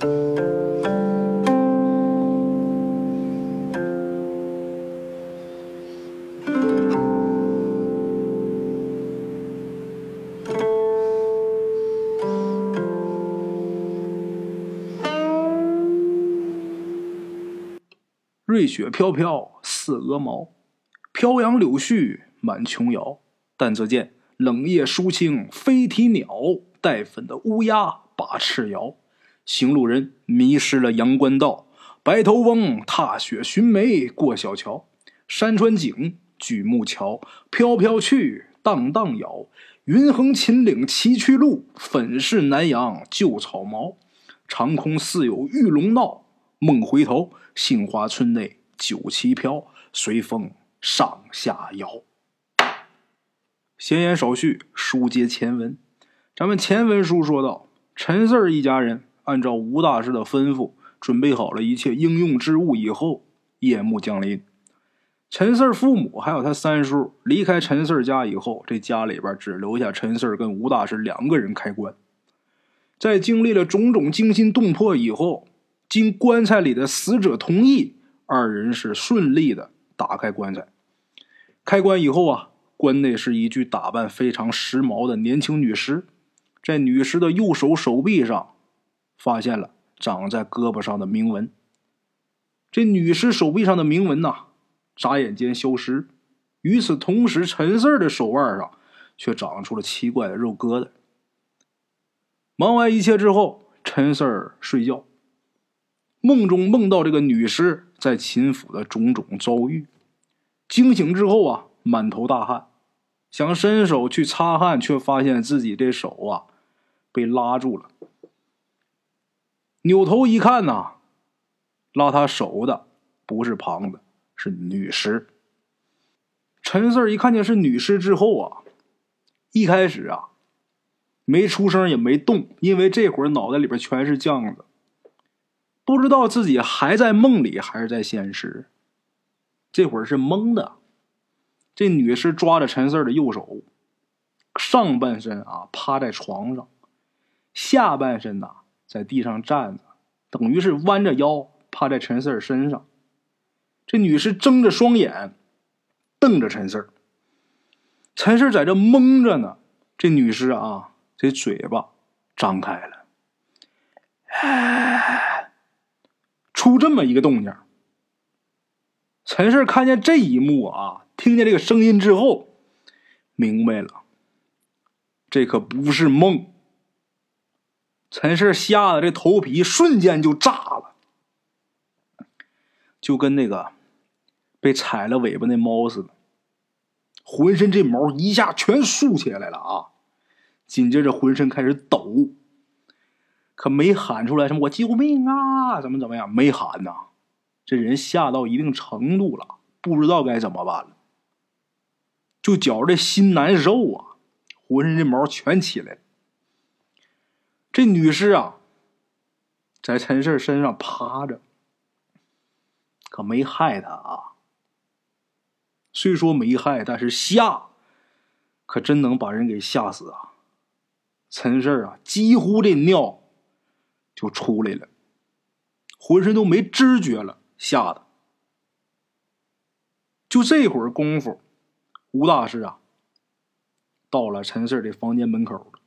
瑞雪飘飘似鹅毛，飘杨柳絮满琼瑶。但只见冷夜疏青飞啼鸟，带粉的乌鸦把翅摇。行路人迷失了阳关道，白头翁踏雪寻梅过小桥。山川景，举目瞧，飘飘去，荡荡摇。云横秦岭崎岖路，粉饰南阳旧草茅。长空似有玉龙闹，梦回头。杏花村内酒旗飘，随风上下摇。闲言少叙，书接前文。咱们前文书说到，陈四儿一家人按照吴大师的吩咐，准备好了一切应用之物以后，夜幕降临。陈四父母还有他三叔离开陈四家以后，这家里边只留下陈四跟吴大师两个人开棺。在经历了种种惊心动魄以后。经棺材里的死者同意，二人是顺利的打开棺材。开棺以后啊，棺内是一具打扮非常时髦的年轻女尸，在女尸的右手手臂上发现了长在胳膊上的铭文。这女尸手臂上的铭文呐，眨眼间消失。与此同时，陈四儿的手腕上却长出了奇怪的肉疙瘩。忙完一切之后，陈四儿睡觉。梦中梦到这个女尸在秦府的种种遭遇，惊醒之后啊，满头大汗，想伸手去擦汗，却发现自己这手啊被拉住了。扭头一看呐，拉他手的不是旁的，是女尸。陈四一看见是女尸之后啊，一开始啊没出声也没动，因为这会儿脑袋里边全是浆子。不知道自己还在梦里还是在现实，这会儿是懵的。这女尸抓着陈四的右手，上半身啊趴在床上，下半身呐在地上站着，等于是弯着腰趴在陈四身上。这女尸睁着双眼，瞪着陈四陈四在这蒙着呢。这女尸啊，这嘴巴张开了，哎。出这么一个动静，陈氏看见这一幕啊，听见这个声音之后，明白了，这可不是梦。陈氏吓得这头皮瞬间就炸了，就跟那个被踩了尾巴那猫似的，浑身这毛一下全竖起来了啊！紧接着浑身开始抖。可没喊出来什么“我救命啊”怎么怎么样？没喊呐，这人吓到一定程度了，不知道该怎么办了，就觉着心难受啊，浑身这毛全起来了。这女尸啊，在陈氏身上趴着，可没害他啊。虽说没害，但是吓，可真能把人给吓死啊！陈氏啊，几乎这尿。就出来了，浑身都没知觉了，吓得。就这会儿功夫，吴大师啊，到了陈四的房间门口了。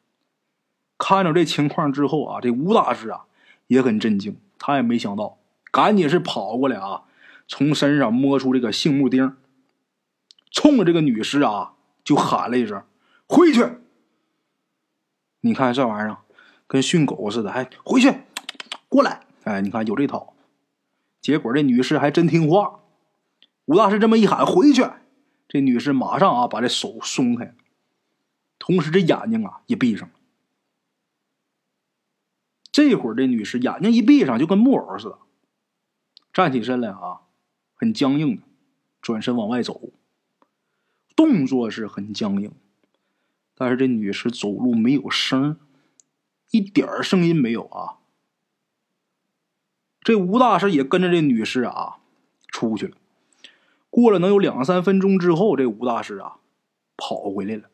看着这情况之后啊，这吴大师啊也很震惊，他也没想到，赶紧是跑过来啊，从身上摸出这个杏木钉，冲着这个女尸啊就喊了一声：“回去！”你看这玩意儿。跟训狗似的，还回去，过来！哎，你看有这套。结果这女士还真听话。吴大师这么一喊回去，这女士马上啊把这手松开，同时这眼睛啊也闭上了。这会儿这女士眼睛一闭上，就跟木偶似的，站起身来啊，很僵硬，转身往外走，动作是很僵硬，但是这女士走路没有声一点儿声音没有啊！这吴大师也跟着这女士啊出去了。过了能有两三分钟之后，这吴大师啊跑回来了。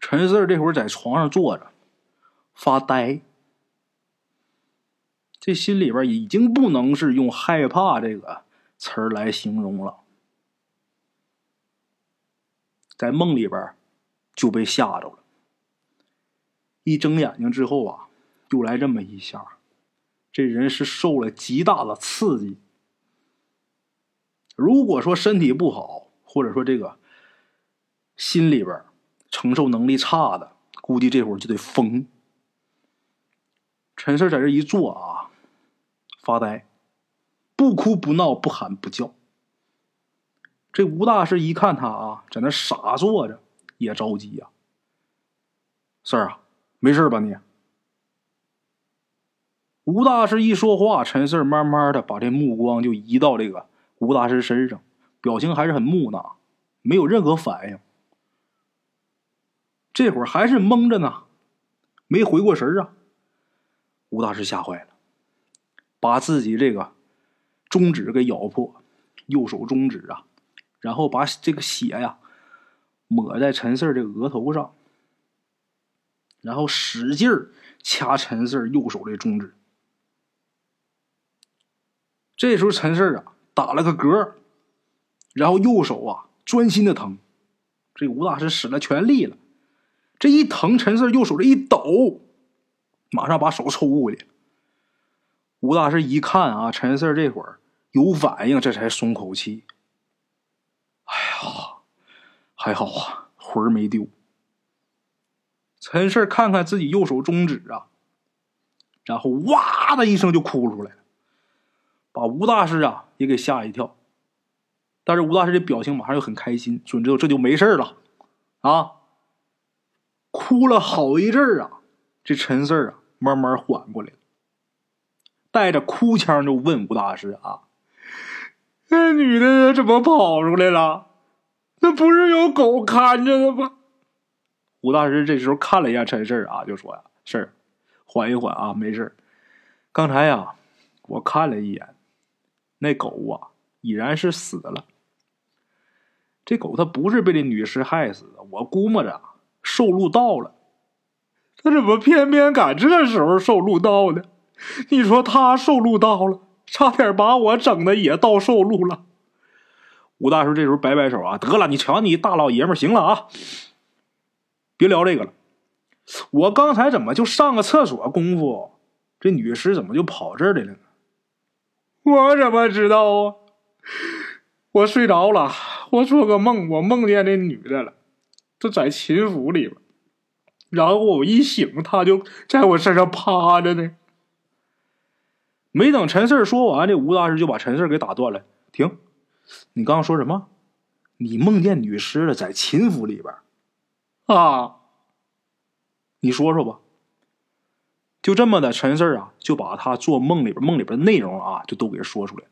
陈四这会儿在床上坐着发呆。这心里边已经不能是用害怕这个词儿来形容了，在梦里边就被吓着了。一睁眼睛之后啊，又来这么一下，这人是受了极大的刺激。如果说身体不好，或者说这个心里边承受能力差的，估计这会儿就得疯。陈四在这一坐啊，发呆，不哭不闹，不喊不叫。这吴大师一看他啊，在那傻坐着，也着急呀。四儿啊，没事吧你？吴大师一说话，陈四慢慢的把这目光就移到这个吴大师身上，表情还是很木讷，没有任何反应。这会儿还是懵着呢，没回过神啊。吴大师吓坏了，把自己这个中指给咬破，右手中指啊，然后把这个血呀抹在陈四这个额头上，然后使劲儿掐陈四右手的中指。这时候陈四啊打了个嗝，然后右手啊专心的疼，这吴大师使了全力了，这一疼，陈四右手这一抖。马上把手抽屋里。吴大师一看啊，陈四这会儿有反应，这才松口气。哎呀，还好啊，魂儿没丢。陈四看看自己右手中指啊，然后哇的一声就哭出来了，把吴大师啊也给吓一跳。但是吴大师的表情马上又很开心，准知道这就没事了啊。”哭了好一阵儿啊，这陈四啊。慢慢缓过来了，带着哭腔就问吴大师：“啊，那女的怎么跑出来了？那不是有狗看着的吗？”吴大师这时候看了一下陈四啊，就说：“呀，事儿，缓一缓啊，没事刚才呀，我看了一眼，那狗啊，已然是死了。这狗它不是被这女尸害死的，我估摸着受禄到了。”他怎么偏偏赶这时候受禄道呢？你说他受禄到了，差点把我整的也到受禄了。吴大叔这时候摆摆手啊，得了，你瞧你大老爷们行了啊，别聊这个了。我刚才怎么就上个厕所功夫，这女尸怎么就跑这儿来了呢？我怎么知道啊？我睡着了，我做个梦，我梦见这女的了，这在秦府里边。然后我一醒，他就在我身上趴着呢。没等陈四说完，这吴大师就把陈四给打断了：“停，你刚刚说什么？你梦见女尸了，在秦府里边啊？你说说吧。”就这么的，陈四啊就把他做梦里边梦里边的内容啊就都给说出来了。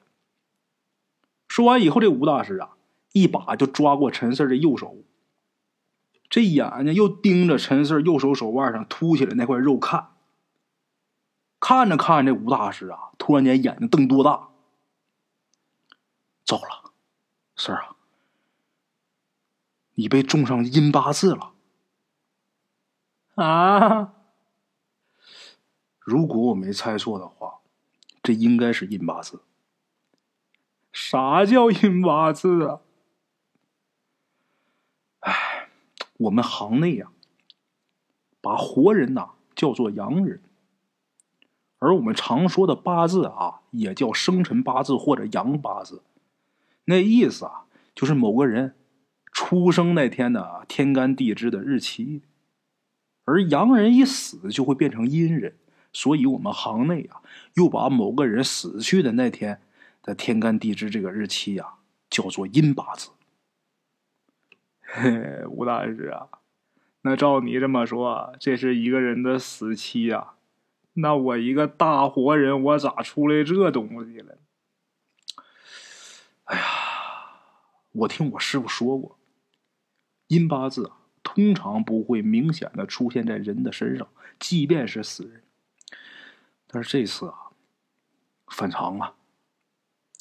说完以后，这吴大师啊一把就抓过陈四的右手。这眼睛又盯着陈四右手手腕上凸起来那块肉看，看着看着，这吴大师啊，突然间眼睛瞪多大，糟了，四儿啊，你被种上阴八字了啊！如果我没猜错的话，这应该是阴八字。啥叫阴八字啊？我们行内呀，把活人呐叫做阳人，而我们常说的八字啊，也叫生辰八字或者阳八字。那意思啊，就是某个人出生那天的天干地支的日期。而阳人一死就会变成阴人，所以我们行内啊，又把某个人死去的那天的天干地支这个日期呀，叫做阴八字。嘿，吴大师啊，那照你这么说，这是一个人的死期呀？那我一个大活人，我咋出来这东西了？哎呀，我听我师傅说过，阴八字啊，通常不会明显的出现在人的身上，即便是死人。但是这次啊，反常啊，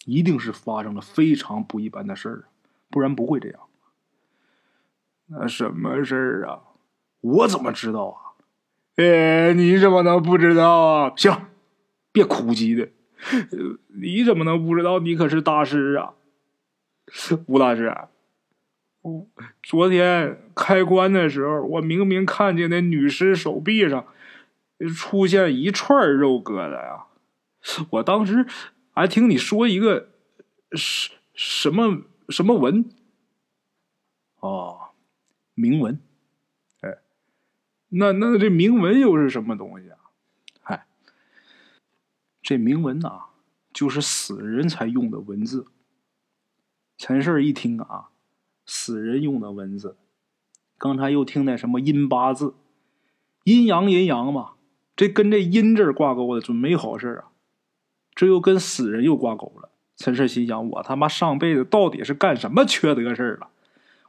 一定是发生了非常不一般的事儿，不然不会这样。那什么事儿啊？我怎么知道啊？哎，你怎么能不知道啊？行，别哭唧的，你怎么能不知道？你可是大师啊，吴大师。昨天开棺的时候，我明明看见那女尸手臂上出现一串肉疙瘩呀！我当时还听你说一个什什么什么纹哦，铭文。哎，那那这铭文又是什么东西啊？嗨，这铭文呐，就是死人才用的文字。陈氏一听啊。死人用的文字，刚才又听那什么阴八字，阴阳阴阳嘛，这跟这阴字挂钩的准没好事啊！这又跟死人又挂钩了。陈氏心想：我他妈上辈子到底是干什么缺德事了？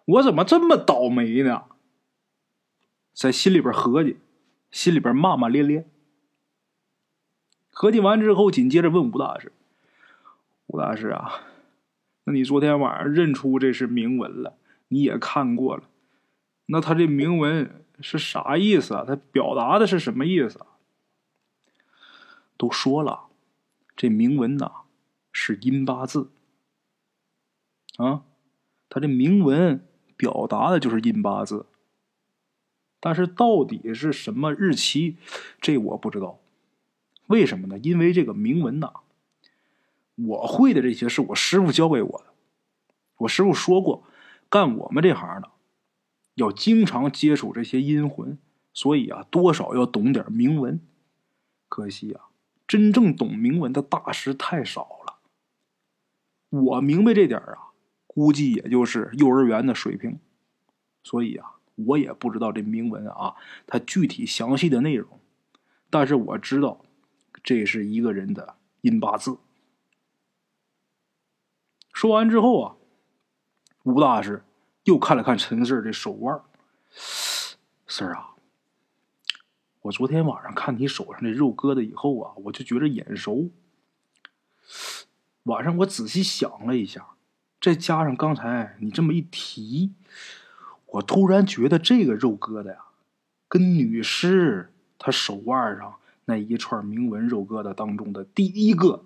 我怎么这么倒霉呢？在心里边合计，心里边骂骂咧咧。合计完之后，紧接着问吴大师：“吴大师啊。”那你昨天晚上认出这是铭文了？你也看过了，那他这铭文是啥意思啊？他表达的是什么意思？都说了，这铭文呐是阴八字啊，他这铭文表达的就是阴八字，但是到底是什么日期，这我不知道。为什么呢？因为这个铭文呐。我会的这些是我师傅教给我的。我师傅说过，干我们这行的要经常接触这些阴魂，所以啊，多少要懂点铭文。可惜啊，真正懂铭文的大师太少了。我明白这点啊，估计也就是幼儿园的水平。所以啊，我也不知道这铭文啊，它具体详细的内容。但是我知道，这是一个人的阴八字。说完之后啊，吴大师又看了看陈四这手腕四儿啊，我昨天晚上看你手上这肉疙瘩以后啊，我就觉着眼熟。晚上我仔细想了一下，再加上刚才你这么一提，我突然觉得这个肉疙瘩呀，跟女尸她手腕上那一串铭文肉疙瘩当中的第一个，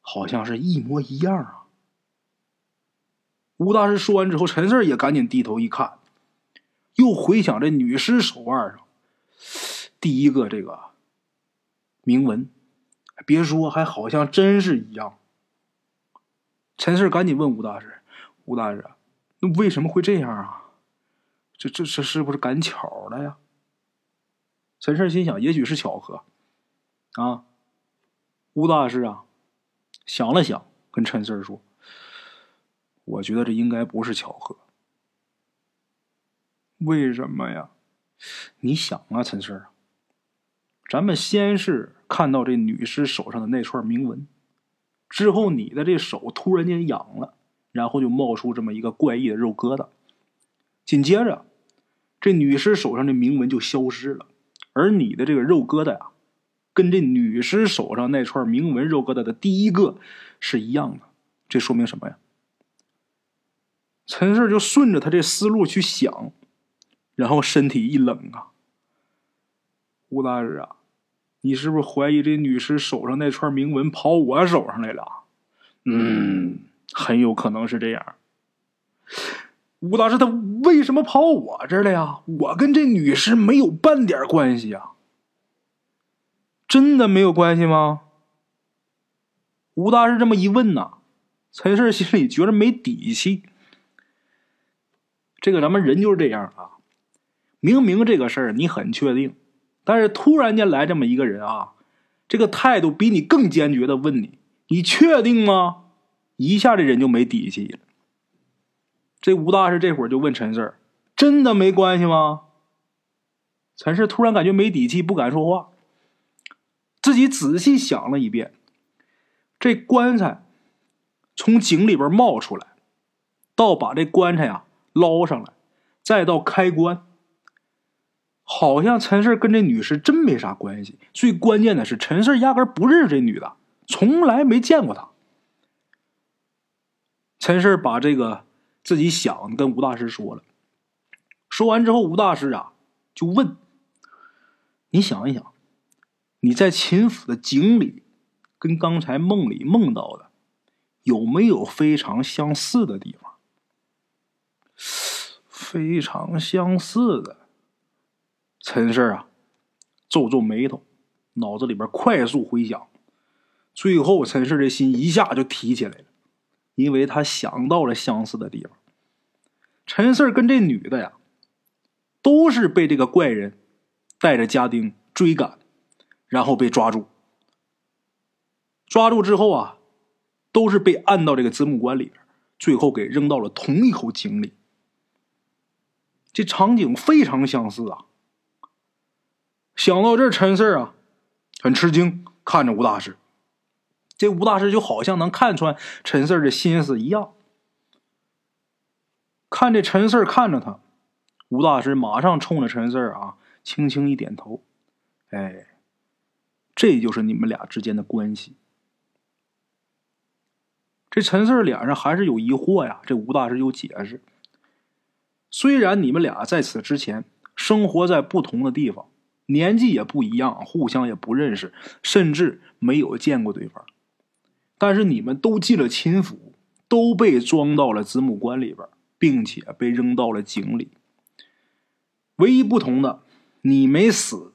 好像是一模一样啊。吴大师说完之后，陈四也赶紧低头一看，又回想这女尸手腕上第一个这个铭文，别说，还好像真是一样。陈四赶紧问吴大师：“吴大师，那为什么会这样啊？这这这是不是赶巧了呀？”陈四心想：“也许是巧合。”啊，吴大师啊，想了想，跟陈四说。我觉得这应该不是巧合。为什么呀？你想啊，陈四，咱们先是看到这女尸手上的那串铭文，之后你的这手突然间痒了，然后就冒出这么一个怪异的肉疙瘩，紧接着这女尸手上的铭文就消失了，而你的这个肉疙瘩呀，跟这女尸手上那串铭文肉疙瘩的第一个是一样的，这说明什么呀？陈四就顺着他这思路去想，然后身体一冷啊，吴大师啊，你是不是怀疑这女尸手上那串铭文跑我手上来了？嗯，很有可能是这样。吴大师他为什么跑我这儿来呀？我跟这女尸没有半点关系啊！真的没有关系吗？吴大师这么一问呐，陈四心里觉着没底气。这个咱们人就是这样啊，明明这个事儿你很确定，但是突然间来这么一个人啊，这个态度比你更坚决的问你：“你确定吗？”一下这人就没底气了。这吴大师这会儿就问陈四：“真的没关系吗？”陈四突然感觉没底气，不敢说话。自己仔细想了一遍，这棺材从井里边冒出来，到把这棺材啊。捞上来，再到开棺，好像陈四跟这女士真没啥关系。最关键的是，陈四压根不认识这女的，从来没见过她。陈四把这个自己想跟吴大师说了，说完之后，吴大师啊就问：“你想一想，你在秦府的井里，跟刚才梦里梦到的有没有非常相似的地方？非常相似的。陈氏啊，皱皱眉头，脑子里边快速回想，最后陈氏的心一下就提起来了，因为他想到了相似的地方。陈四跟这女的呀，都是被这个怪人带着家丁追赶，然后被抓住。抓住之后啊，都是被按到这个子母棺里边，最后给扔到了同一口井里。这场景非常相似啊！想到这，陈四啊，很吃惊，看着吴大师。这吴大师就好像能看穿陈四的心思一样。看这陈四看着他，吴大师马上冲着陈四啊，轻轻一点头。哎，这就是你们俩之间的关系。这陈四脸上还是有疑惑呀。这吴大师有解释：虽然你们俩在此之前生活在不同的地方，年纪也不一样，互相也不认识，甚至没有见过对方，但是你们都进了秦府，都被装到了子母棺里边。并且被扔到了井里。唯一不同的，你没死，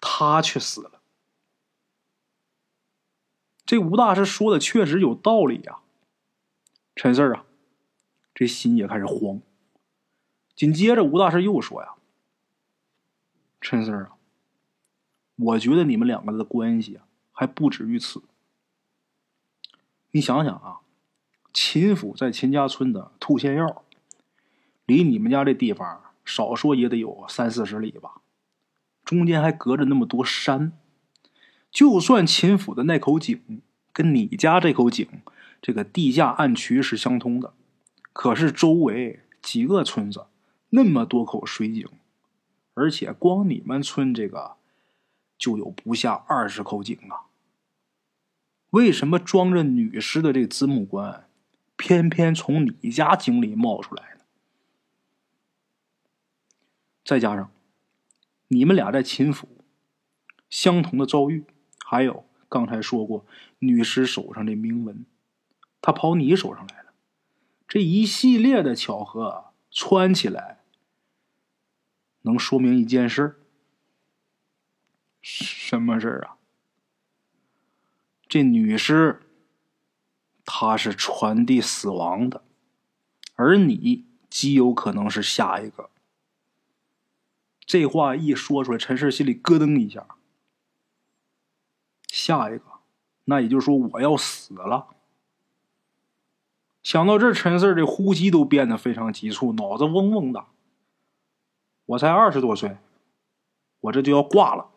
他却死了。这吴大师说的确实有道理呀。陈四啊，这心也开始慌。紧接着，吴大师又说呀：“陈四啊，我觉得你们两个的关系，还不止于此。你想想啊，秦府在秦家村的兔仙药。”离你们家这地方少说也得有三四十里吧，中间还隔着那么多山。就算秦府的那口井跟你家这口井这个地下暗渠是相通的，可是周围几个村子那么多口水井，而且光你们村这个就有不下二十口井啊。为什么装着女尸的这子母棺偏偏从你家井里冒出来呢？再加上你们俩在秦府相同的遭遇，还有刚才说过女尸手上的铭文，她跑你手上来了，这一系列的巧合穿起来，能说明一件事什么事儿啊？这女尸她是传递死亡的，而你极有可能是下一个。这话一说出来，陈氏心里咯噔一下。下一个，那也就是说我要死了。想到这陈四的呼吸都变得非常急促，脑子嗡嗡的。我才二十多岁，我这就要挂了。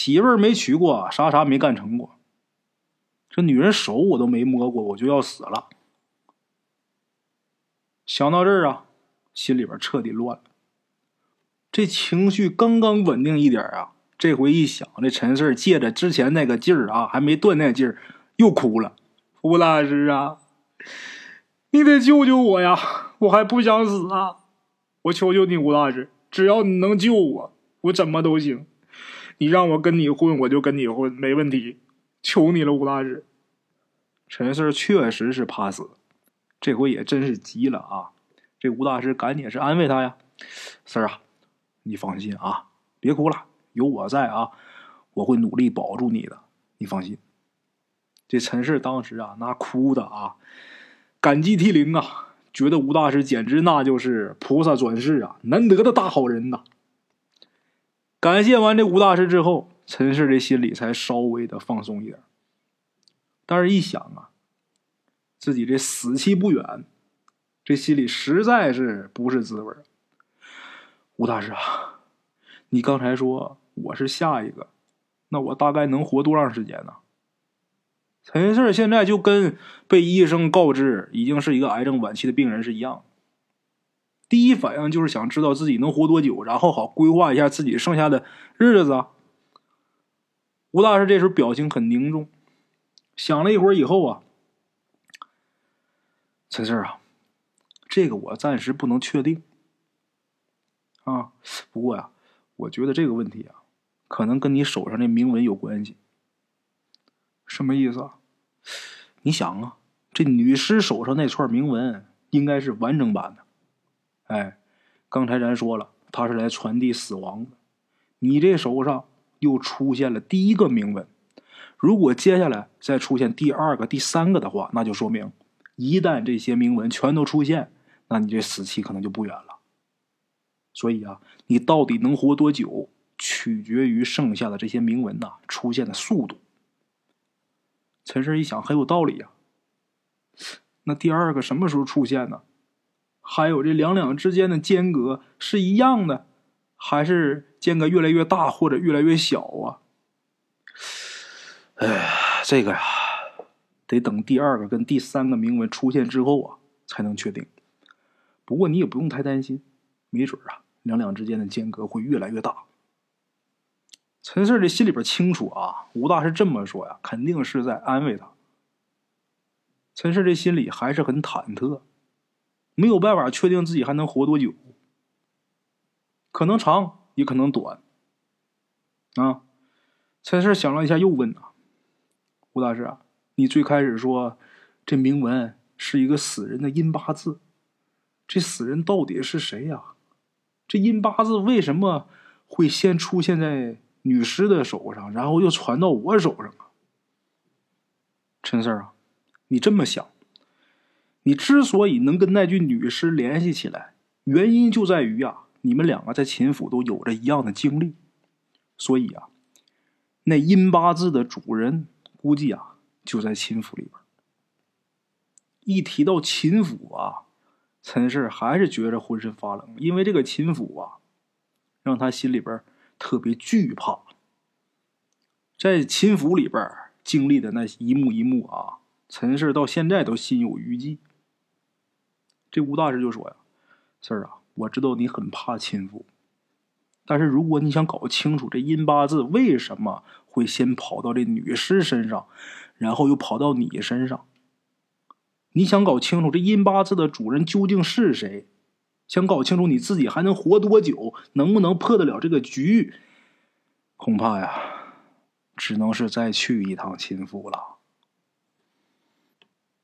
媳妇儿没娶过，啥啥没干成过。这女人手我都没摸过，我就要死了。想到这儿啊，心里边彻底乱了。这情绪刚刚稳定一点啊，这回一想，这陈四借着之前那个劲儿啊，还没断那劲儿，又哭了。吴大师啊，你得救救我呀！我还不想死啊！我求求你，吴大师，只要你能救我，我怎么都行。你让我跟你混，我就跟你混，没问题。求你了，吴大师。陈四确实是怕死，这回也真是急了啊！这吴大师赶紧是安慰他呀，四儿啊。你放心啊，别哭了，有我在啊，我会努力保住你的。你放心。这陈氏当时啊，那哭的啊，感激涕零啊，觉得吴大师简直那就是菩萨转世啊，难得的大好人呐。感谢完这吴大师之后，陈氏这心里才稍微的放松一点。但是，一想啊，自己这死期不远，这心里实在是不是滋味吴大师啊，你刚才说我是下一个，那我大概能活多长时间呢？陈四现在就跟被医生告知已经是一个癌症晚期的病人是一样的，第一反应就是想知道自己能活多久，然后好规划一下自己剩下的日子。吴大师这时候表情很凝重，想了一会儿以后啊，陈四啊，这个我暂时不能确定。啊，不过呀，我觉得这个问题啊，可能跟你手上的铭文有关系。什么意思啊？你想啊，这女尸手上那串铭文应该是完整版的。哎，刚才咱说了，他是来传递死亡的。你这手上又出现了第一个铭文，如果接下来再出现第二个、第三个的话，那就说明一旦这些铭文全都出现，那你这死期可能就不远了。所以啊，你到底能活多久，取决于剩下的这些铭文呐出现的速度。陈氏一想，很有道理呀。那第二个什么时候出现呢？还有这两两之间的间隔是一样的，还是间隔越来越大或者越来越小啊？哎，这个呀，得等第二个跟第三个铭文出现之后啊，才能确定。不过你也不用太担心，没准啊，两两之间的间隔会越来越大。陈四这心里边清楚啊，吴大师这么说呀，肯定是在安慰他。陈四这心里还是很忐忑，没有办法确定自己还能活多久，可能长也可能短。啊，陈四想了一下，又问啊：“吴大师啊，你最开始说这铭文是一个死人的阴八字，这死人到底是谁呀？这阴八字为什么会先出现在？”女尸的手上，然后又传到我手上啊！陈四啊，你这么想，你之所以能跟那具女尸联系起来，原因就在于啊，你们两个在秦府都有着一样的经历，所以啊，那阴八字的主人估计啊就在秦府里边。一提到秦府啊，陈氏还是觉着浑身发冷，因为这个秦府啊，让他心里边。特别惧怕，在秦府里边经历的那一幕一幕啊，陈氏到现在都心有余悸。这吴大师就说呀：“四儿啊，我知道你很怕亲夫，但是如果你想搞清楚这阴八字为什么会先跑到这女尸身上，然后又跑到你身上，你想搞清楚这阴八字的主人究竟是谁？”想搞清楚你自己还能活多久，能不能破得了这个局，恐怕呀，只能是再去一趟亲夫了。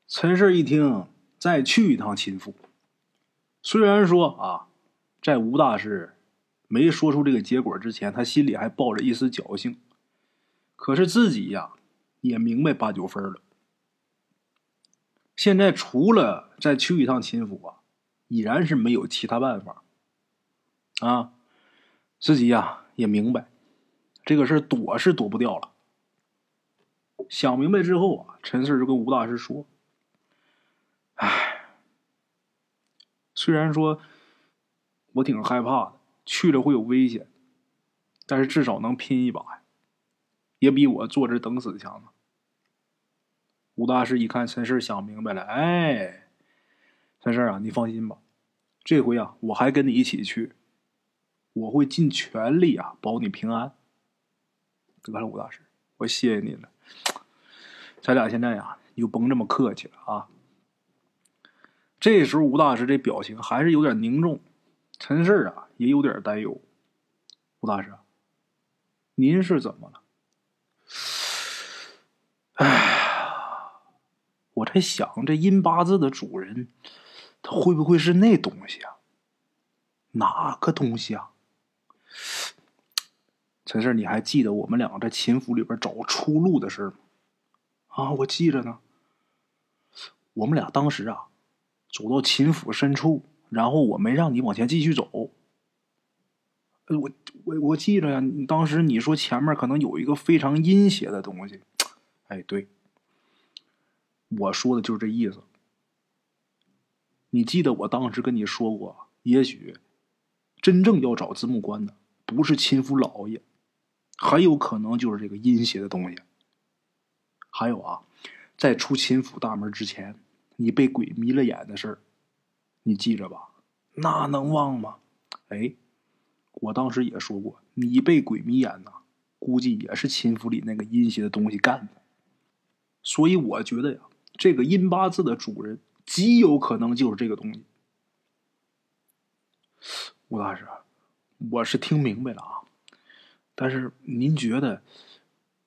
陈氏一听，再去一趟秦府，虽然说啊，在吴大师没说出这个结果之前，他心里还抱着一丝侥幸，可是自己呀，也明白八九分了。现在除了再去一趟秦府啊。已然是没有其他办法，啊，自己呀也明白，这个事躲是躲不掉了。想明白之后啊，陈四就跟吴大师说：“哎，虽然说我挺害怕的，去了会有危险，但是至少能拼一把呀，也比我坐这等死强啊。”吴大师一看陈四想明白了，哎。陈事啊，你放心吧，这回啊，我还跟你一起去，我会尽全力啊保你平安。得了，吴大师，我谢谢你了。咱俩现在呀，你就甭这么客气了啊。这时候，吴大师这表情还是有点凝重，陈事啊也有点担忧。吴大师，您是怎么了？哎，我在想，这阴八字的主人。他会不会是那东西啊？哪个东西啊？陈四，你还记得我们两个在秦府里边找出路的事吗？啊，我记着呢。我们俩当时啊，走到秦府深处，然后我没让你往前继续走。我我我记着呀，当时你说前面可能有一个非常阴邪的东西。哎，对，我说的就是这意思。你记得我当时跟你说过，也许真正要找子母官的不是秦府老爷，很有可能就是这个阴邪的东西。还有啊，在出秦府大门之前，你被鬼迷了眼的事儿，你记着吧？那能忘吗？哎，我当时也说过，你被鬼迷眼呐，估计也是秦府里那个阴邪的东西干的。所以我觉得呀，这个阴八字的主人。极有可能就是这个东西，吴大师，我是听明白了啊。但是您觉得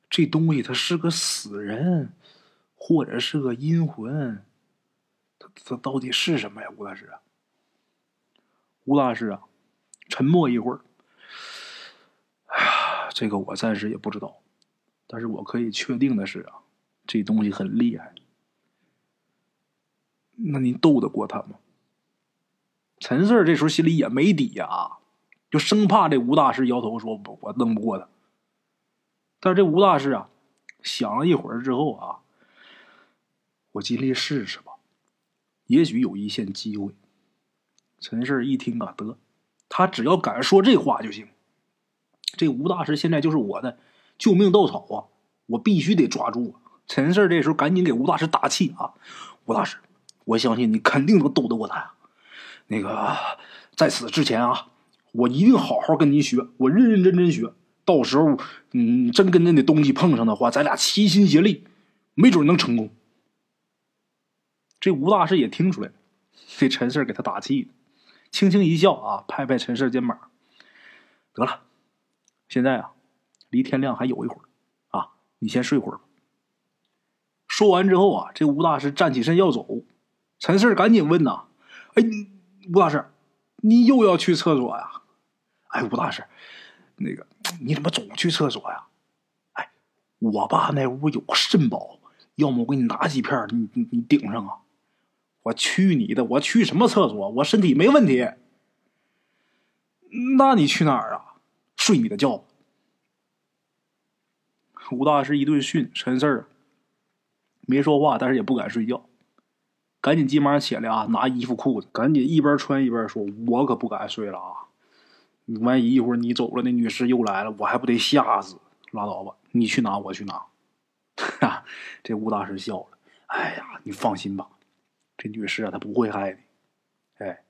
这东西它是个死人，或者是个阴魂？他他到底是什么呀，吴大师？吴大师啊，沉默一会儿。哎呀，这个我暂时也不知道，但是我可以确定的是啊，这东西很厉害。那您斗得过他吗？陈四这时候心里也没底呀，就生怕这吴大师摇头说：“我我弄不过他。”但是这吴大师啊，想了一会儿之后啊，我尽力试试吧，也许有一线机会。陈氏一听啊，得，他只要敢说这话就行。这吴大师现在就是我的救命稻草啊，我必须得抓住啊！陈氏这时候赶紧给吴大师打气啊，吴大师。我相信你肯定能斗得过他呀！那个，在此之前啊，我一定好好跟您学，我认认真真学。到时候，嗯，真跟那那东西碰上的话，咱俩齐心协力，没准能成功。这吴大师也听出来了，这陈四给他打气，轻轻一笑啊，拍拍陈四肩膀：“得了，现在啊，离天亮还有一会儿啊，你先睡会儿吧。”说完之后啊，这吴大师站起身要走。陈四赶紧问呐：“哎，吴大师，你又要去厕所呀？哎，吴大师，那个你怎么总去厕所呀？哎，我爸那屋有肾宝，要么我给你拿几片，你你你顶上啊！我去你的，我去什么厕所？我身体没问题。那你去哪儿啊？睡你的觉。”吴大师一顿训，陈四儿没说话，但是也不敢睡觉。赶紧急忙起来啊！拿衣服裤子，赶紧一边穿一边说：“我可不敢睡了啊！你万一一会儿你走了，那女士又来了，我还不得吓死？拉倒吧，你去拿，我去拿。”哈，这吴大师笑了：“哎呀，你放心吧，这女士啊，她不会害你。哎，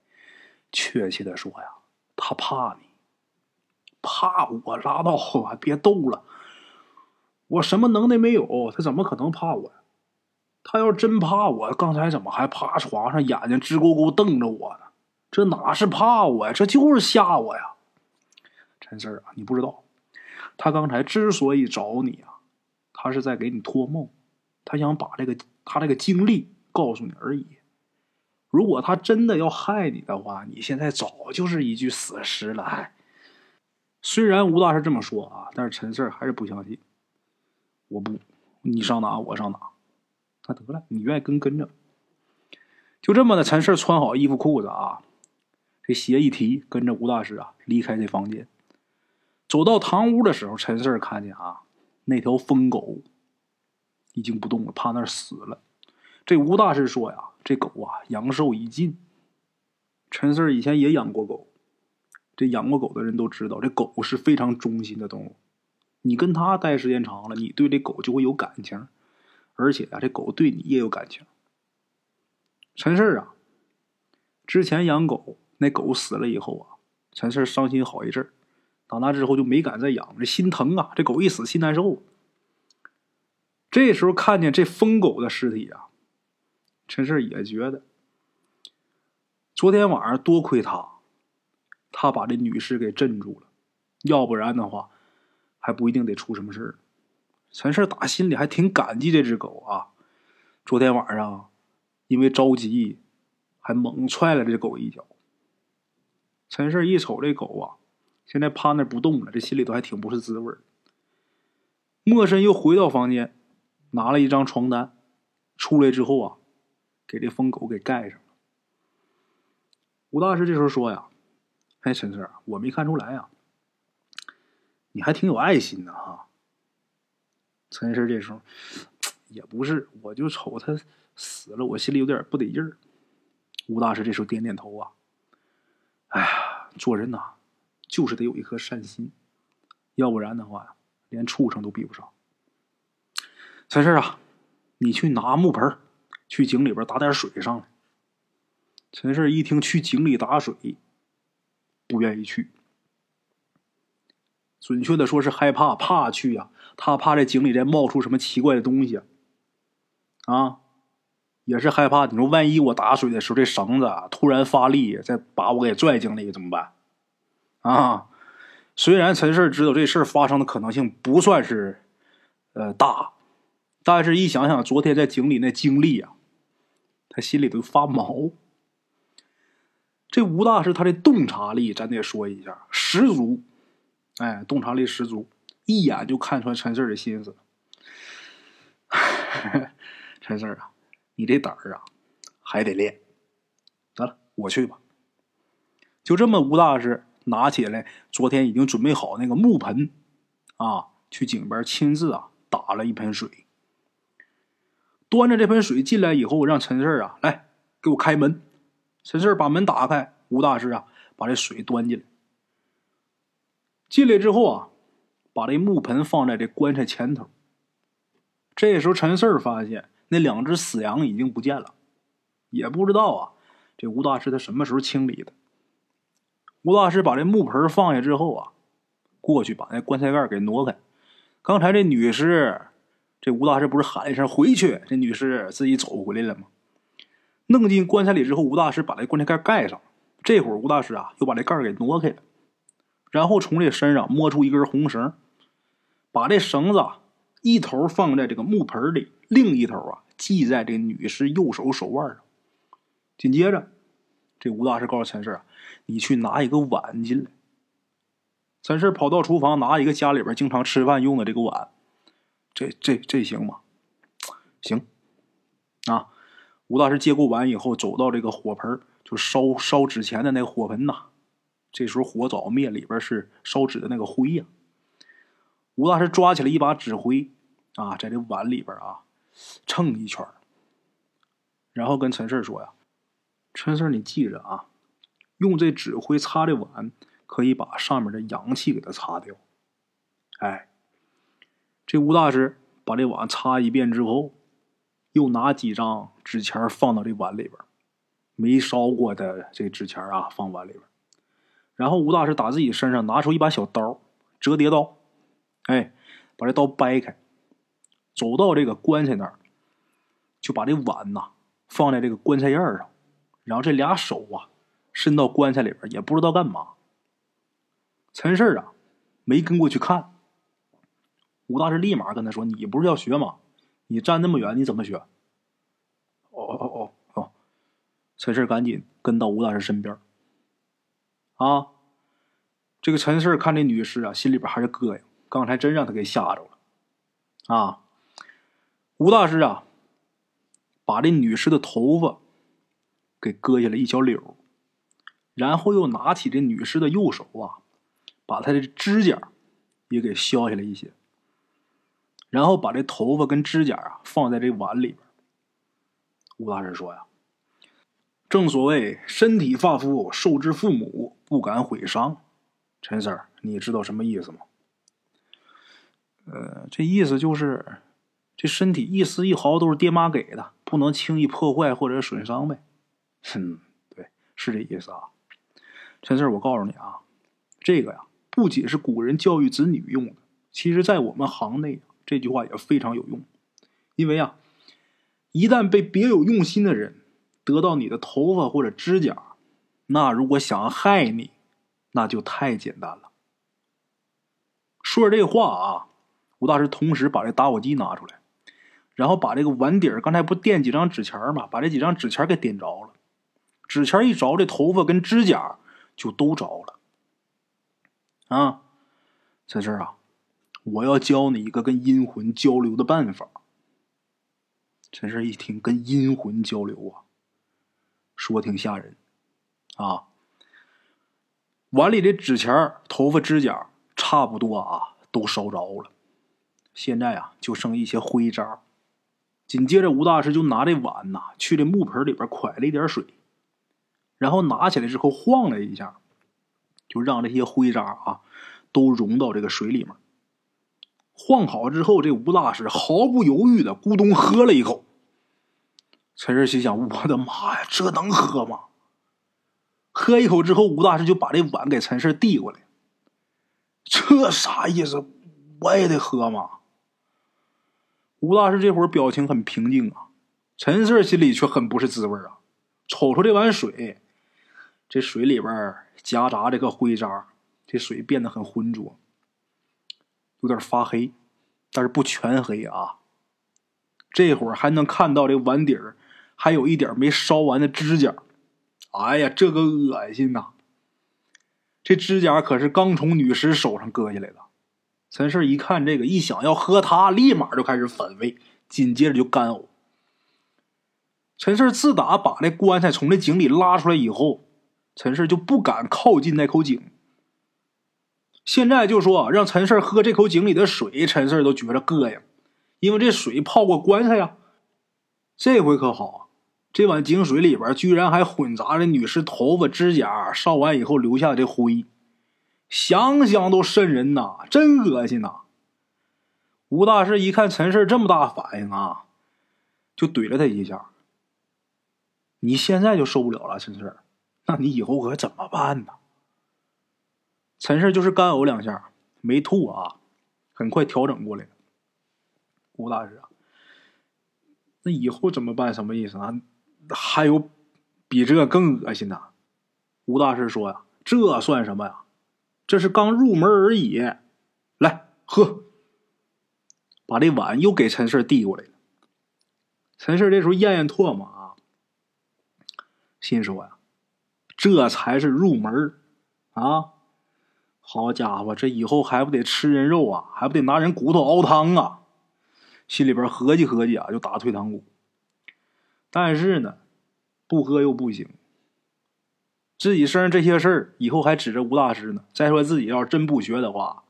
确切的说呀，她怕你，怕我拉倒吧，别逗了。我什么能耐没有？她怎么可能怕我呀？”他要真怕我，刚才怎么还趴床上，眼睛直勾勾瞪着我呢？这哪是怕我呀？这就是吓我呀！陈四啊，你不知道，他刚才之所以找你啊，他是在给你托梦，他想把这个他这个经历告诉你而已。如果他真的要害你的话，你现在早就是一具死尸了。虽然吴大师这么说啊，但是陈四还是不相信。我不，你上哪我上哪。那得了，你愿意跟跟着，就这么的。陈氏穿好衣服裤子啊，这鞋一提，跟着吴大师啊离开这房间。走到堂屋的时候，陈氏看见啊，那条疯狗已经不动了，趴那儿死了。这吴大师说呀，这狗啊阳寿已尽。陈四儿以前也养过狗，这养过狗的人都知道，这狗是非常忠心的动物。你跟它待时间长了，你对这狗就会有感情。而且啊，这狗对你也有感情。陈四儿啊，之前养狗，那狗死了以后啊，陈四儿伤心好一阵儿。打那之后就没敢再养，这心疼啊！这狗一死，心难受。这时候看见这疯狗的尸体啊，陈胜也觉得，昨天晚上多亏他，他把这女尸给镇住了，要不然的话，还不一定得出什么事儿。陈氏打心里还挺感激这只狗啊！昨天晚上因为着急，还猛踹了这狗一脚。陈氏一瞅这狗啊，现在趴那不动了，这心里头还挺不是滋味儿。莫深又回到房间，拿了一张床单，出来之后啊，给这疯狗给盖上了。吴大师这时候说呀：“哎，陈四，我没看出来呀，你还挺有爱心的哈。”陈氏这时候也不是，我就瞅他死了，我心里有点不得劲儿。吴大师这时候点点头啊，哎呀，做人呐，就是得有一颗善心，要不然的话，连畜生都比不上。陈氏啊，你去拿木盆，去井里边打点水上来。陈氏一听去井里打水，不愿意去。准确的说是害怕，怕去呀。他怕这井里再冒出什么奇怪的东西，啊，也是害怕。你说万一我打水的时候这绳子突然发力，再把我给拽井里怎么办？啊，虽然陈氏知道这事儿发生的可能性不算是呃大，但是一想想昨天在井里那经历啊，他心里都发毛。这吴大师他的洞察力，咱得说一下十足，哎，洞察力十足，一眼就看穿陈四的心思。陈四啊，你这胆儿啊，还得练。得了，我去吧。就这么，吴大师拿起来昨天已经准备好那个木盆，啊，去井边亲自啊打了一盆水，端着这盆水进来以后，让陈四啊来给我开门。陈四把门打开，吴大师啊把这水端进来。进来之后啊，把这木盆放在这棺材前头。这时候陈四发现那两只死羊已经不见了，也不知道啊这吴大师他什么时候清理的。吴大师把这木盆放下之后啊，过去把那棺材盖给挪开。刚才这女尸，这吴大师不是喊一声“回去”，这女尸自己走回来了吗？弄进棺材里之后，吴大师把这棺材盖盖上。这会儿，吴大师啊又把这盖给挪开了，然后从这身上摸出一根红绳，把这绳子一头放在这个木盆里，另一头啊系在这女尸右手手腕上。紧接着，这吴大师告诉陈氏啊：“你去拿一个碗进来。”陈氏跑到厨房拿一个家里边经常吃饭用的这个碗，这这这行吗？行，啊。吴大师接过碗以后，走到这个火盆，就烧烧纸钱的那个火盆呐。这时候火早灭，里边是烧纸的那个灰呀。吴大师抓起了一把纸灰，啊，在这碗里边啊蹭一圈然后跟陈四说呀：“陈四，你记着啊，用这纸灰擦这碗，可以把上面的阳气给它擦掉。”哎，这吴大师把这碗擦一遍之后。又拿几张纸钱放到这碗里边，没烧过的这纸钱啊，放碗里边。然后吴大师打自己身上拿出一把小刀，折叠刀，哎，把这刀掰开，走到这个棺材那儿，就把这碗呐放在这个棺材沿上，然后这俩手啊伸到棺材里边，也不知道干嘛。陈氏啊没跟过去看，吴大师立马跟他说：“你不是要学吗？”你站那么远，你怎么学？哦哦哦哦！陈氏赶紧跟到吴大师身边。啊，这个陈氏看这女尸啊，心里边还是膈应，刚才真让他给吓着了。啊，吴大师啊，把这女尸的头发给割下来一小绺，然后又拿起这女尸的右手啊，把她的指甲也给削下来一些。然后把这头发跟指甲啊放在这碗里边。吴大师说呀：“正所谓身体发肤受之父母，不敢毁伤。”陈三儿，你知道什么意思吗？呃，这意思就是，这身体一丝一毫都是爹妈给的，不能轻易破坏或者损伤呗。哼，对，是这意思啊。陈 Sir，，我告诉你啊，这个呀，不仅是古人教育子女用的，其实在我们行内。这句话也非常有用，因为啊，一旦被别有用心的人得到你的头发或者指甲，那如果想害你，那就太简单了。说着这话啊，吴大师同时把这打火机拿出来，然后把这个碗底儿，刚才不垫几张纸钱吗？把这几张纸钱给点着了，纸钱一着，这头发跟指甲就都着了。啊，在这儿啊。我要教你一个跟阴魂交流的办法。陈氏一听，跟阴魂交流啊，说挺吓人啊。碗里的纸钱、头发、指甲差不多啊，都烧着了。现在啊，就剩一些灰渣。紧接着，吴大师就拿这碗呐，去这木盆里边蒯了一点水，然后拿起来之后晃了一下，就让这些灰渣啊都融到这个水里面。晃好之后，这吴大师毫不犹豫的咕咚喝了一口。陈氏心想：“我的妈呀，这能喝吗？”喝一口之后，吴大师就把这碗给陈氏递过来。这啥意思？我也得喝吗？吴大师这会儿表情很平静啊，陈氏心里却很不是滋味啊。瞅瞅这碗水，这水里边夹杂这个灰渣，这水变得很浑浊，有点发黑，但是不全黑啊。这会儿还能看到这碗底儿还有一点没烧完的指甲。哎呀，这个恶心呐！这指甲可是刚从女尸手上割下来的。陈氏一看这个，一想要喝它，立马就开始反胃，紧接着就干呕。陈氏自打把那棺材从那井里拉出来以后，陈氏就不敢靠近那口井。现在就说让陈氏喝这口井里的水，陈氏都觉着膈应，因为这水泡过棺材呀。这回可好，这碗井水里边居然还混杂着女士头发、指甲烧完以后留下的灰，想想都瘆人呐，真恶心呐！吴大师一看陈氏这么大反应啊，就怼了他一下。你现在就受不了了，陈氏，那你以后可怎么办呢？陈氏就是干呕两下，没吐啊，很快调整过来。吴大师啊，那以后怎么办？什么意思啊？还有比这更恶心的？吴大师说呀：“这算什么呀？这是刚入门而已。来喝。”把这碗又给陈氏递过来了。陈氏这时候咽咽唾沫啊。心说呀，这才是入门啊！好家伙，这以后还不得吃人肉啊，还不得拿人骨头熬汤啊！心里边合计合计啊，就打退堂鼓。但是呢，不喝又不行，自己身上这些事儿，以后还指着吴大师呢。再说自己要是真不学的话，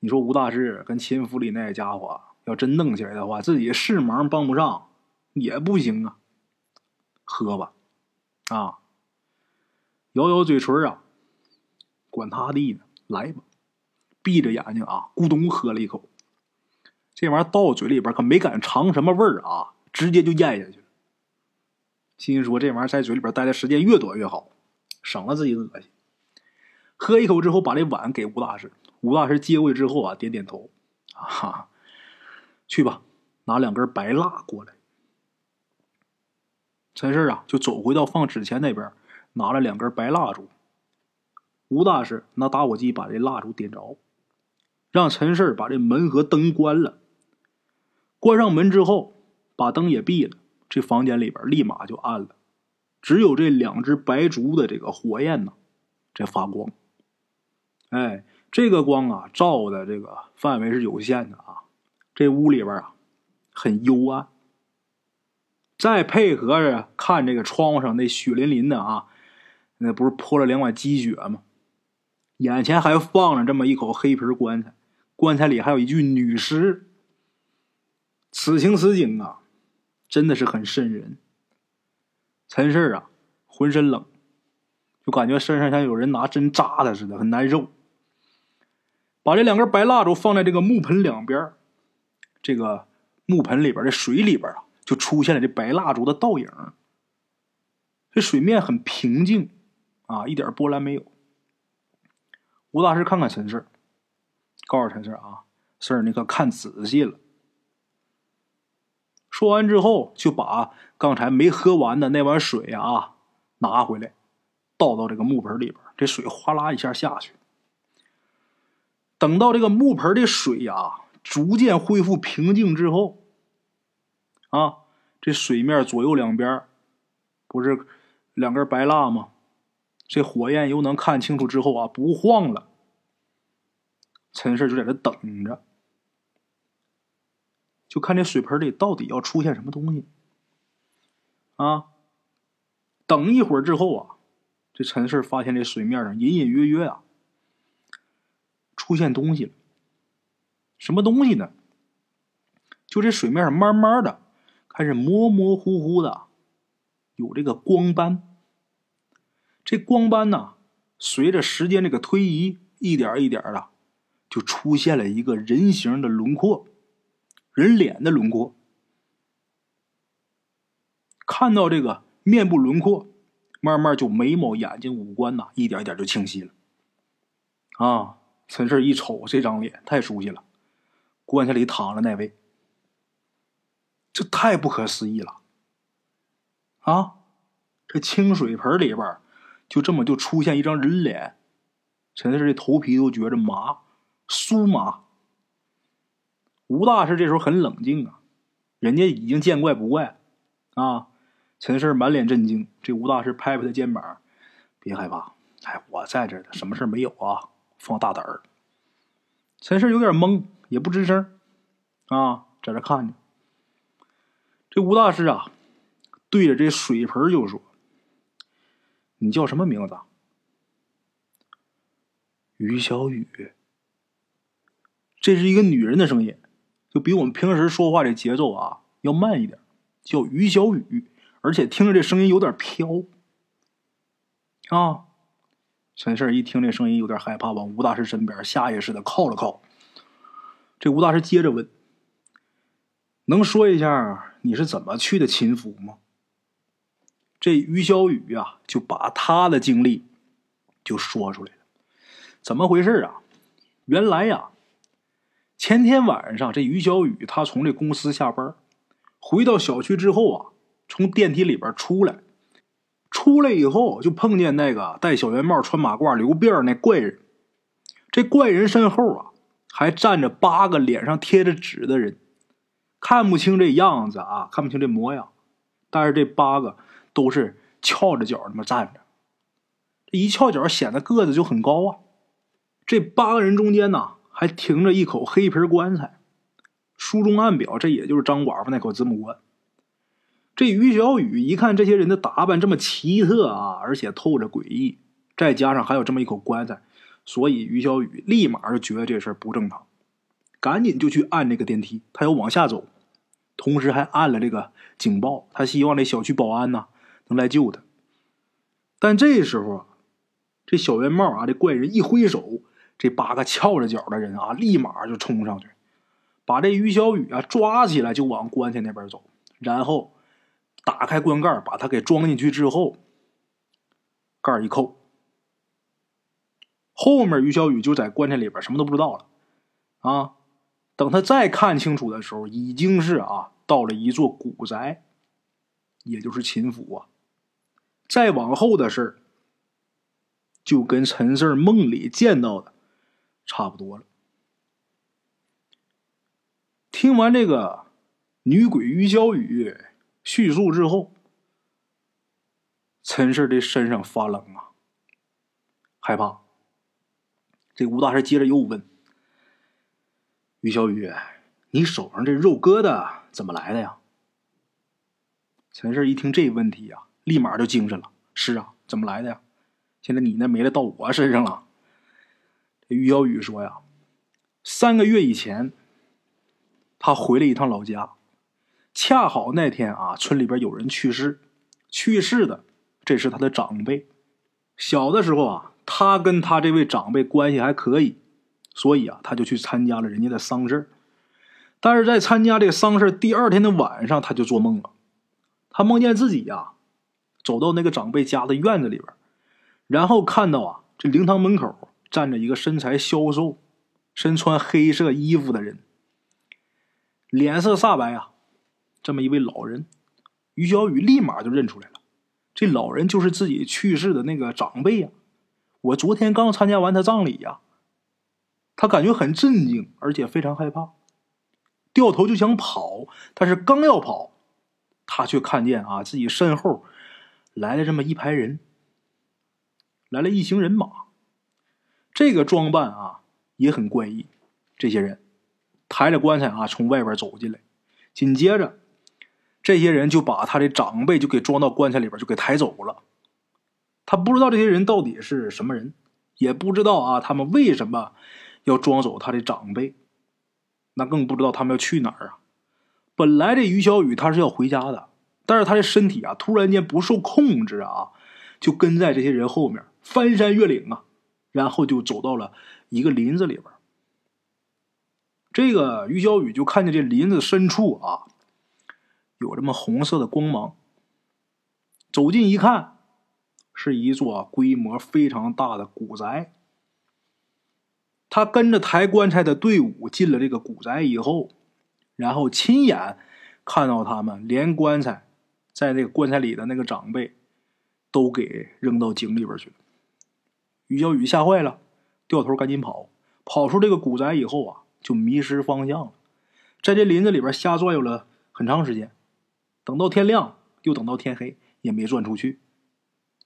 你说吴大师跟秦府里那家伙要真弄起来的话，自己是忙帮不上也不行啊。喝吧。啊！咬咬嘴唇啊，管他地呢，来吧！闭着眼睛啊，咕咚喝了一口。这玩意儿到嘴里边可没敢尝什么味儿啊，直接就咽下去了。心说这玩意儿在嘴里边待的时间越短越好，省了自己恶心。喝一口之后，把这碗给吴大师。吴大师接过去之后啊，点点头，啊，去吧，拿两根白蜡过来。陈氏啊，就走回到放纸钱那边，拿了两根白蜡烛。吴大师拿打火机把这蜡烛点着，让陈氏把这门和灯关了。关上门之后，把灯也闭了，这房间里边立马就暗了，只有这两只白烛的这个火焰呢，在发光。哎，这个光啊，照的这个范围是有限的啊，这屋里边啊，很幽暗。再配合着看这个窗户上那血淋淋的啊，那不是泼了两碗鸡血吗？眼前还放着这么一口黑皮棺材，棺材里还有一具女尸。此情此景啊，真的是很瘆人。陈氏啊，浑身冷，就感觉身上像有人拿针扎他似的，很难受。把这两根白蜡烛放在这个木盆两边，这个木盆里边的水里边啊。就出现了这白蜡烛的倒影，这水面很平静，啊，一点波澜没有。吴大师看看陈氏，告诉陈氏啊，事儿你可看仔细了。说完之后，就把刚才没喝完的那碗水啊拿回来，倒到这个木盆里边，这水哗啦一下下去。等到这个木盆的水呀逐渐恢复平静之后。啊，这水面左右两边不是两根白蜡吗？这火焰又能看清楚之后啊，不晃了。陈氏就在这等着，就看这水盆里到底要出现什么东西。啊，等一会儿之后啊，这陈氏发现这水面上隐隐约约啊，出现东西了。什么东西呢？就这水面上慢慢的。开始模模糊糊的，有这个光斑。这光斑呢，随着时间这个推移，一点一点的，就出现了一个人形的轮廓，人脸的轮廓。看到这个面部轮廓，慢慢就眉毛、眼睛、五官呐，一点一点就清晰了。啊，陈氏一瞅这张脸，太熟悉了，棺材里躺着那位。这太不可思议了！啊，这清水盆里边就这么就出现一张人脸，陈氏这头皮都觉着麻，酥麻。吴大师这时候很冷静啊，人家已经见怪不怪啊。陈氏满脸震惊，这吴大师拍拍他肩膀：“别害怕，哎，我在这呢，什么事没有啊？放大胆儿。”陈氏有点懵，也不吱声，啊，在这看着。这吴大师啊，对着这水盆就说：“你叫什么名字？”于小雨。这是一个女人的声音，就比我们平时说话的节奏啊要慢一点，叫于小雨。而且听着这声音有点飘，啊！陈氏一听这声音有点害怕，往吴大师身边下意识的靠了靠。这吴大师接着问：“能说一下你是怎么去的秦府吗？”这于小雨啊，就把他的经历就说出来了。怎么回事啊？原来呀，前天晚上这于小雨他从这公司下班，回到小区之后啊。从电梯里边出来，出来以后就碰见那个戴小圆帽、穿马褂、留辫那怪人。这怪人身后啊，还站着八个脸上贴着纸的人，看不清这样子啊，看不清这模样。但是这八个都是翘着脚那么站着，这一翘脚显得个子就很高啊。这八个人中间呢，还停着一口黑皮棺材，书中暗表，这也就是张寡妇那口子母棺。这于小雨一看这些人的打扮这么奇特啊，而且透着诡异，再加上还有这么一口棺材，所以于小雨立马就觉得这事不正常，赶紧就去按这个电梯，他要往下走，同时还按了这个警报，他希望这小区保安呢能来救他。但这时候啊，这小圆帽啊，这怪人一挥手，这八个翘着脚的人啊，立马就冲上去，把这于小雨啊抓起来，就往棺材那边走，然后。打开棺盖，把他给装进去之后，盖一扣，后面于小雨就在棺材里边什么都不知道了。啊，等他再看清楚的时候，已经是啊到了一座古宅，也就是秦府啊。再往后的事，就跟陈四梦里见到的差不多了。听完这个女鬼于小雨。叙述之后，陈氏的身上发冷啊，害怕。这吴大师接着又问：“于小雨，你手上这肉疙瘩怎么来的呀？”陈氏一听这问题呀，立马就精神了：“是啊，怎么来的呀？现在你那没了，到我身上了。”于小雨说：“呀，三个月以前，他回了一趟老家。”恰好那天啊，村里边有人去世，去世的这是他的长辈。小的时候啊，他跟他这位长辈关系还可以，所以啊，他就去参加了人家的丧事但是在参加这个丧事第二天的晚上，他就做梦了。他梦见自己呀，走到那个长辈家的院子里边，然后看到啊，这灵堂门口站着一个身材消瘦、身穿黑色衣服的人，脸色煞白啊。这么一位老人，于小雨立马就认出来了，这老人就是自己去世的那个长辈呀。我昨天刚参加完他葬礼呀，他感觉很震惊，而且非常害怕，掉头就想跑，但是刚要跑，他却看见啊自己身后来了这么一排人，来了一行人马，这个装扮啊也很怪异。这些人抬着棺材啊从外边走进来，紧接着。这些人就把他的长辈就给装到棺材里边，就给抬走了。他不知道这些人到底是什么人，也不知道啊，他们为什么要装走他的长辈，那更不知道他们要去哪儿啊。本来这于小雨他是要回家的，但是他的身体啊突然间不受控制啊，就跟在这些人后面翻山越岭啊，然后就走到了一个林子里边。这个于小雨就看见这林子深处啊。有这么红色的光芒，走近一看，是一座规模非常大的古宅。他跟着抬棺材的队伍进了这个古宅以后，然后亲眼看到他们连棺材在那个棺材里的那个长辈都给扔到井里边去了。于小雨吓坏了，掉头赶紧跑。跑出这个古宅以后啊，就迷失方向了，在这林子里边瞎转悠了很长时间，等到天亮又等到天黑，也没转出去。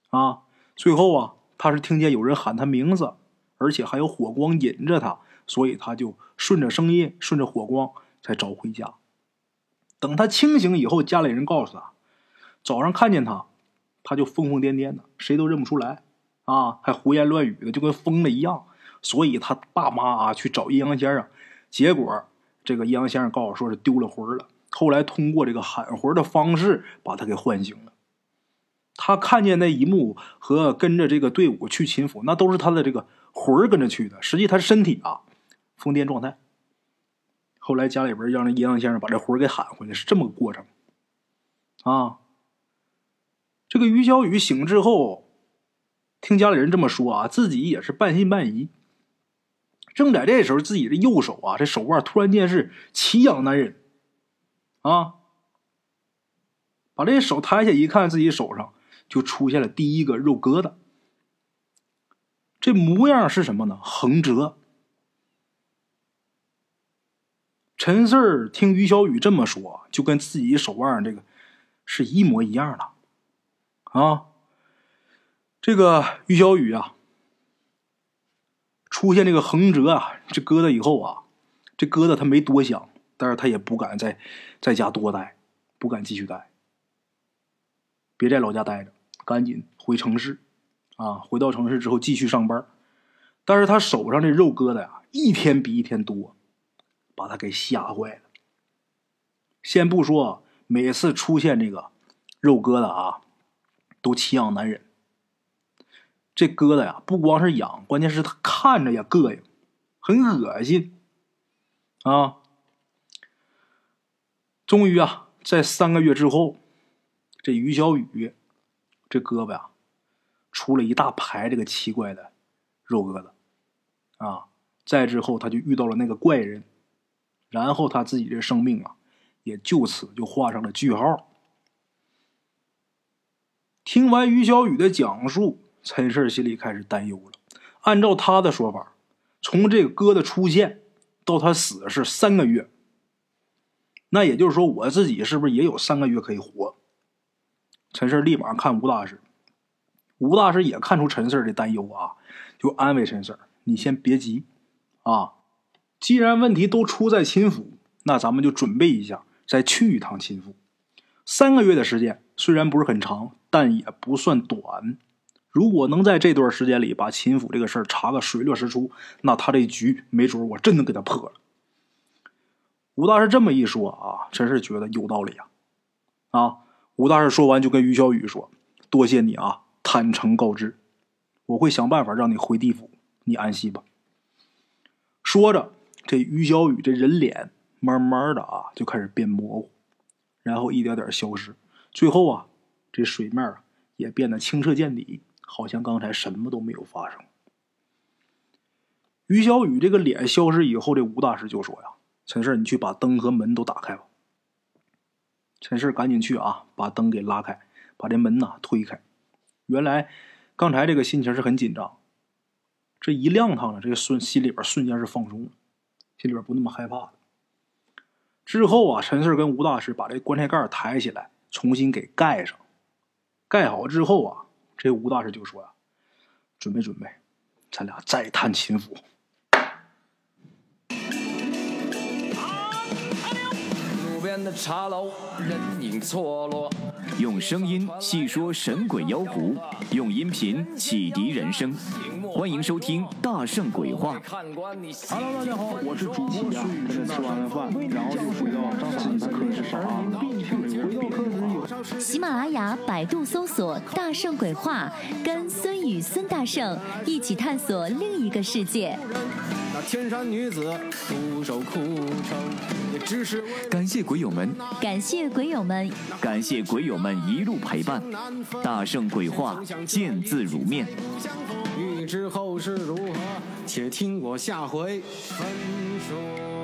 啊，最后啊，他是听见有人喊他名字，而且还有火光引着他，所以他就顺着声音，顺着火光才找回家。等他清醒以后，家里人告诉他，早上看见他，他就疯疯癫癫的，谁都认不出来，啊，还胡言乱语的，就跟疯了一样。所以他爸妈啊去找阴阳先生，结果这个阴阳先生告诉说是丢了魂了。后来通过这个喊魂的方式把他给唤醒了。他看见那一幕和跟着这个队伍去秦府，那都是他的这个魂跟着去的。实际他身体啊疯癫状态。后来家里边让那阴阳先生把这魂给喊回来，是这么个过程。啊，这个于小雨醒之后，听家里人这么说啊，自己也是半信半疑。正在这时候，自己的右手啊，这手腕突然间是奇痒难忍，啊！把这手抬起来一看，自己手上就出现了第一个肉疙瘩。这模样是什么呢？横折。陈四儿听于小雨这么说，就跟自己手腕这个是一模一样的，啊！这个于小雨啊。出现这个横折啊，这疙瘩以后啊，这疙瘩他没多想，但是他也不敢在在家多待，不敢继续待，别在老家待着，赶紧回城市，啊，回到城市之后继续上班。但是他手上这肉疙瘩呀，一天比一天多，把他给吓坏了。先不说每次出现这个肉疙瘩啊，都奇痒难忍。这疙瘩呀，不光是痒，关键是他看着也膈应，很恶心啊！终于啊，在三个月之后，这于小雨这胳膊呀，出了一大排这个奇怪的肉疙瘩啊！再之后，他就遇到了那个怪人，然后他自己这生命啊，也就此就画上了句号。听完于小雨的讲述。陈氏心里开始担忧了。按照他的说法，从这个哥的出现到他死是三个月。那也就是说，我自己是不是也有三个月可以活？陈氏立马看吴大师，吴大师也看出陈氏的担忧啊，就安慰陈氏：“你先别急啊，既然问题都出在秦府，那咱们就准备一下，再去一趟秦府。三个月的时间虽然不是很长，但也不算短。”如果能在这段时间里把秦府这个事儿查个水落石出，那他这局没准我真能给他破了。吴大师这么一说啊，真是觉得有道理啊！啊，吴大师说完就跟于小雨说：“多谢你啊，坦诚告知，我会想办法让你回地府，你安息吧。”说着，这于小雨这人脸慢慢的啊就开始变模糊，然后一点点消失，最后啊，这水面啊也变得清澈见底。好像刚才什么都没有发生。于小雨这个脸消失以后，这吴大师就说：“呀，陈氏，你去把灯和门都打开吧。”陈氏赶紧去啊，把灯给拉开，把这门呐推开。原来刚才这个心情是很紧张，这一亮堂了，这个瞬心里边瞬间是放松了，心里边不那么害怕了。之后啊，陈氏跟吴大师把这棺材盖抬起来，重新给盖上。盖好之后啊。这吴大师就说呀：“准备准备，咱俩再探秦府。”用声音细说神鬼妖狐，用音频启迪人生。欢迎收听《大圣鬼话》。Hello，大家好，我是主播孙宇。吃完了饭，然后就回到自己的课室上。喜马拉雅、百度搜索“大圣鬼话”，跟孙宇、孙大圣一起探索另一个世界。那天山女子独守空城，也只是感谢鬼友们，感谢鬼友们，感谢鬼友们一路陪伴。大圣鬼话，见字如面。欲知后事如何，且听我下回分说。